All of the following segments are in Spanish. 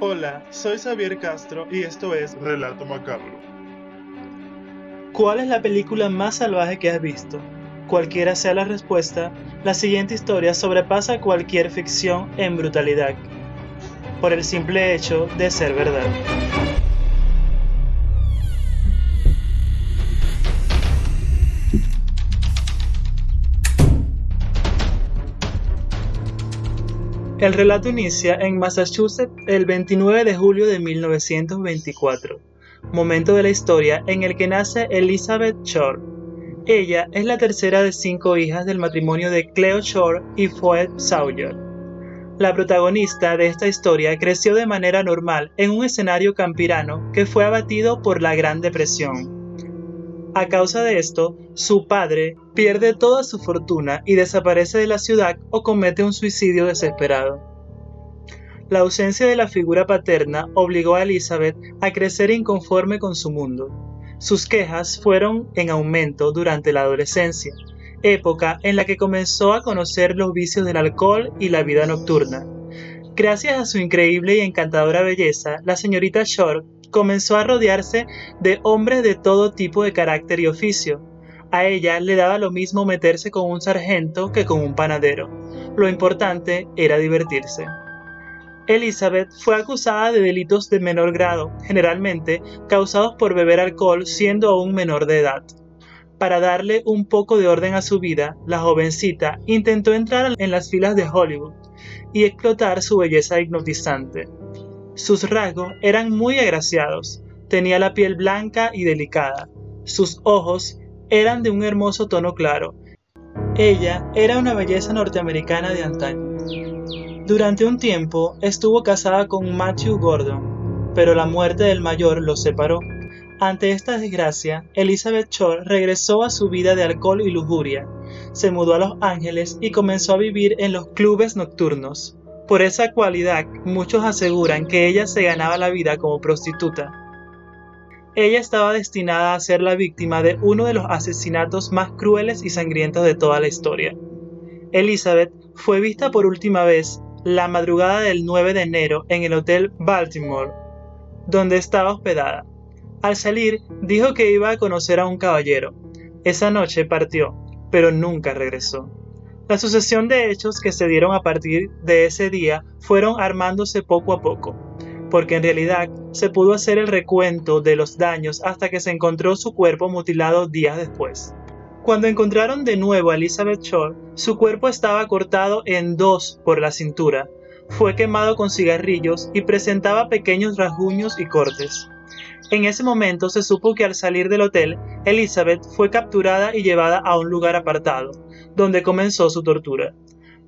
Hola, soy Xavier Castro y esto es Relato Macabro. ¿Cuál es la película más salvaje que has visto? Cualquiera sea la respuesta, la siguiente historia sobrepasa cualquier ficción en brutalidad, por el simple hecho de ser verdad. El relato inicia en Massachusetts el 29 de julio de 1924, momento de la historia en el que nace Elizabeth Shore. Ella es la tercera de cinco hijas del matrimonio de Cleo Shore y Floyd Sawyer. La protagonista de esta historia creció de manera normal en un escenario campirano que fue abatido por la Gran Depresión. A causa de esto, su padre pierde toda su fortuna y desaparece de la ciudad o comete un suicidio desesperado. La ausencia de la figura paterna obligó a Elizabeth a crecer inconforme con su mundo. Sus quejas fueron en aumento durante la adolescencia, época en la que comenzó a conocer los vicios del alcohol y la vida nocturna. Gracias a su increíble y encantadora belleza, la señorita Shore comenzó a rodearse de hombres de todo tipo de carácter y oficio. A ella le daba lo mismo meterse con un sargento que con un panadero. Lo importante era divertirse. Elizabeth fue acusada de delitos de menor grado, generalmente causados por beber alcohol siendo aún menor de edad. Para darle un poco de orden a su vida, la jovencita intentó entrar en las filas de Hollywood y explotar su belleza hipnotizante. Sus rasgos eran muy agraciados, tenía la piel blanca y delicada, sus ojos eran de un hermoso tono claro. Ella era una belleza norteamericana de antaño. Durante un tiempo estuvo casada con Matthew Gordon, pero la muerte del mayor los separó. Ante esta desgracia, Elizabeth Shore regresó a su vida de alcohol y lujuria, se mudó a Los Ángeles y comenzó a vivir en los clubes nocturnos. Por esa cualidad, muchos aseguran que ella se ganaba la vida como prostituta. Ella estaba destinada a ser la víctima de uno de los asesinatos más crueles y sangrientos de toda la historia. Elizabeth fue vista por última vez la madrugada del 9 de enero en el Hotel Baltimore, donde estaba hospedada. Al salir, dijo que iba a conocer a un caballero. Esa noche partió, pero nunca regresó. La sucesión de hechos que se dieron a partir de ese día fueron armándose poco a poco, porque en realidad se pudo hacer el recuento de los daños hasta que se encontró su cuerpo mutilado días después. Cuando encontraron de nuevo a Elizabeth Shore, su cuerpo estaba cortado en dos por la cintura, fue quemado con cigarrillos y presentaba pequeños rasguños y cortes. En ese momento se supo que al salir del hotel, Elizabeth fue capturada y llevada a un lugar apartado, donde comenzó su tortura.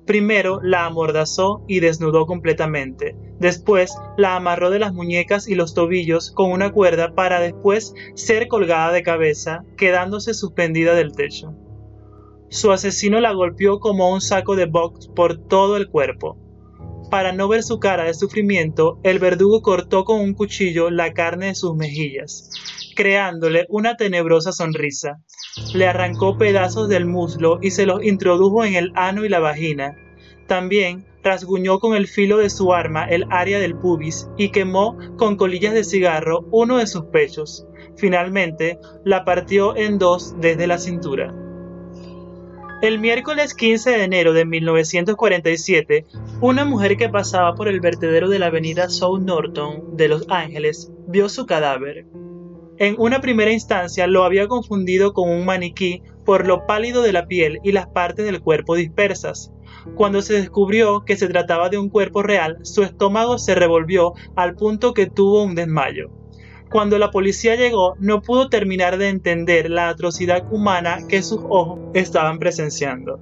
Primero la amordazó y desnudó completamente. Después la amarró de las muñecas y los tobillos con una cuerda para después ser colgada de cabeza, quedándose suspendida del techo. Su asesino la golpeó como un saco de box por todo el cuerpo. Para no ver su cara de sufrimiento, el verdugo cortó con un cuchillo la carne de sus mejillas, creándole una tenebrosa sonrisa. Le arrancó pedazos del muslo y se los introdujo en el ano y la vagina. También rasguñó con el filo de su arma el área del pubis y quemó con colillas de cigarro uno de sus pechos. Finalmente, la partió en dos desde la cintura. El miércoles 15 de enero de 1947, una mujer que pasaba por el vertedero de la avenida South Norton de Los Ángeles vio su cadáver. En una primera instancia lo había confundido con un maniquí por lo pálido de la piel y las partes del cuerpo dispersas. Cuando se descubrió que se trataba de un cuerpo real, su estómago se revolvió al punto que tuvo un desmayo. Cuando la policía llegó, no pudo terminar de entender la atrocidad humana que sus ojos estaban presenciando.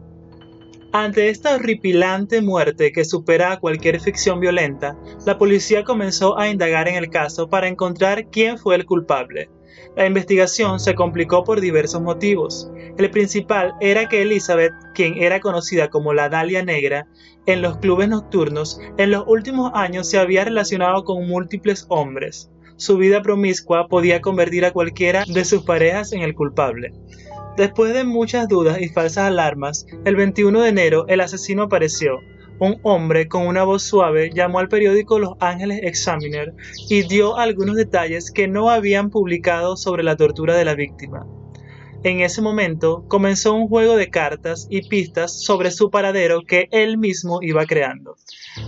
Ante esta horripilante muerte que supera a cualquier ficción violenta, la policía comenzó a indagar en el caso para encontrar quién fue el culpable. La investigación se complicó por diversos motivos. El principal era que Elizabeth, quien era conocida como la Dalia Negra, en los clubes nocturnos, en los últimos años se había relacionado con múltiples hombres su vida promiscua podía convertir a cualquiera de sus parejas en el culpable. Después de muchas dudas y falsas alarmas, el 21 de enero el asesino apareció. un hombre con una voz suave llamó al periódico Los Ángeles Examiner y dio algunos detalles que no habían publicado sobre la tortura de la víctima. En ese momento comenzó un juego de cartas y pistas sobre su paradero que él mismo iba creando.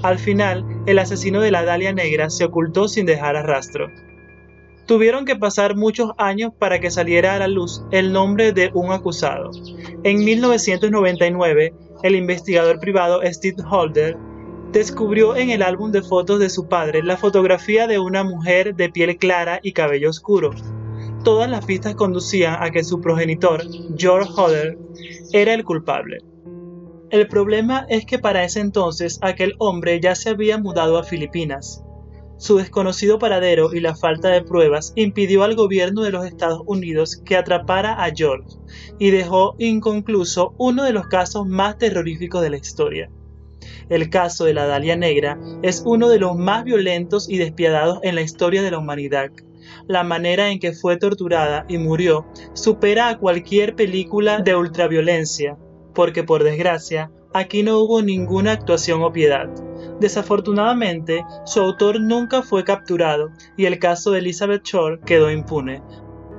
Al final, el asesino de la Dalia Negra se ocultó sin dejar rastro. Tuvieron que pasar muchos años para que saliera a la luz el nombre de un acusado. En 1999, el investigador privado Steve Holder descubrió en el álbum de fotos de su padre la fotografía de una mujer de piel clara y cabello oscuro. Todas las pistas conducían a que su progenitor, George Holder, era el culpable. El problema es que para ese entonces aquel hombre ya se había mudado a Filipinas. Su desconocido paradero y la falta de pruebas impidió al gobierno de los Estados Unidos que atrapara a George y dejó inconcluso uno de los casos más terroríficos de la historia. El caso de la Dalia Negra es uno de los más violentos y despiadados en la historia de la humanidad. La manera en que fue torturada y murió supera a cualquier película de ultraviolencia, porque por desgracia aquí no hubo ninguna actuación o piedad. Desafortunadamente, su autor nunca fue capturado y el caso de Elizabeth Shore quedó impune.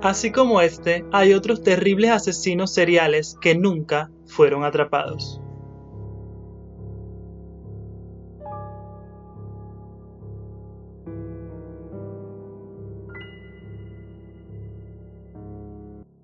Así como este, hay otros terribles asesinos seriales que nunca fueron atrapados.